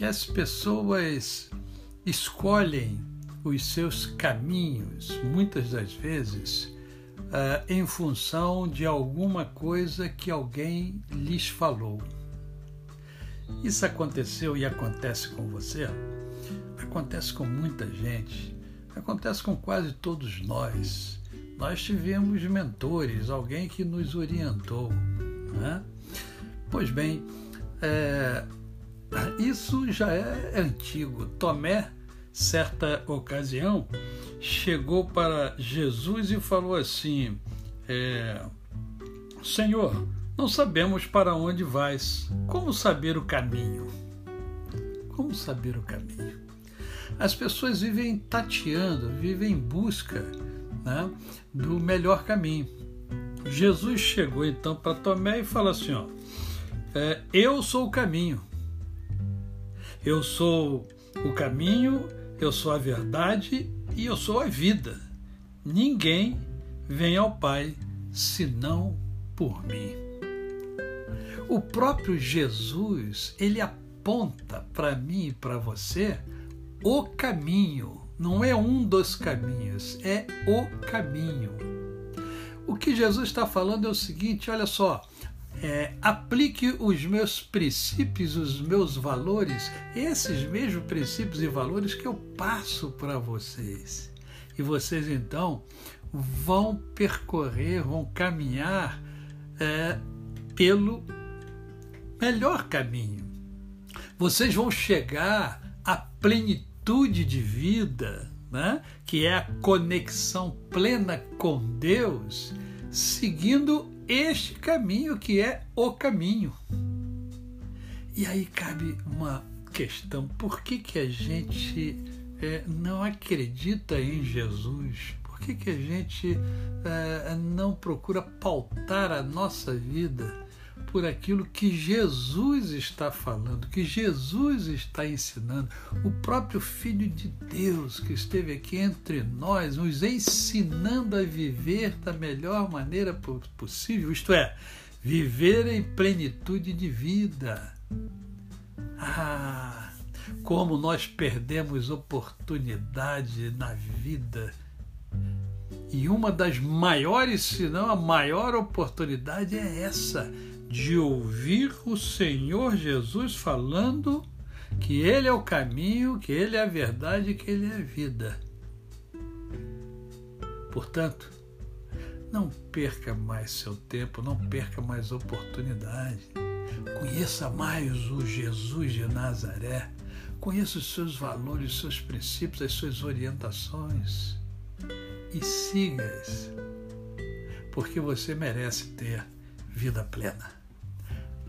que as pessoas escolhem os seus caminhos, muitas das vezes, uh, em função de alguma coisa que alguém lhes falou. Isso aconteceu e acontece com você? Acontece com muita gente, acontece com quase todos nós. Nós tivemos mentores, alguém que nos orientou. Né? Pois bem, é, isso já é antigo. Tomé, certa ocasião, chegou para Jesus e falou assim: é, Senhor, não sabemos para onde vais. Como saber o caminho? Como saber o caminho? As pessoas vivem tateando, vivem em busca né, do melhor caminho. Jesus chegou então para Tomé e falou assim: ó, é, Eu sou o caminho, eu sou o caminho, eu sou a verdade e eu sou a vida. Ninguém vem ao Pai senão por mim. O próprio Jesus, ele aponta para mim e para você o caminho. Não é um dos caminhos, é o caminho. O que Jesus está falando é o seguinte: olha só, é, aplique os meus princípios, os meus valores, esses mesmos princípios e valores que eu passo para vocês. E vocês então vão percorrer, vão caminhar é, pelo melhor caminho. Vocês vão chegar à plenitude de vida, né? que é a conexão plena com Deus, seguindo este caminho que é o caminho. E aí cabe uma questão: por que, que a gente é, não acredita em Jesus? Por que, que a gente é, não procura pautar a nossa vida por aquilo que Jesus está falando, que Jesus está ensinando, o próprio Filho de Deus que esteve aqui entre nós, nos ensinando a viver da melhor maneira possível, isto é, viver em plenitude de vida. Ah, como nós perdemos oportunidade na vida. E uma das maiores, se não a maior oportunidade é essa de ouvir o Senhor Jesus falando que Ele é o caminho, que Ele é a verdade, que Ele é a vida. Portanto, não perca mais seu tempo, não perca mais oportunidade. Conheça mais o Jesus de Nazaré. Conheça os seus valores, os seus princípios, as suas orientações e siga-as, porque você merece ter vida plena.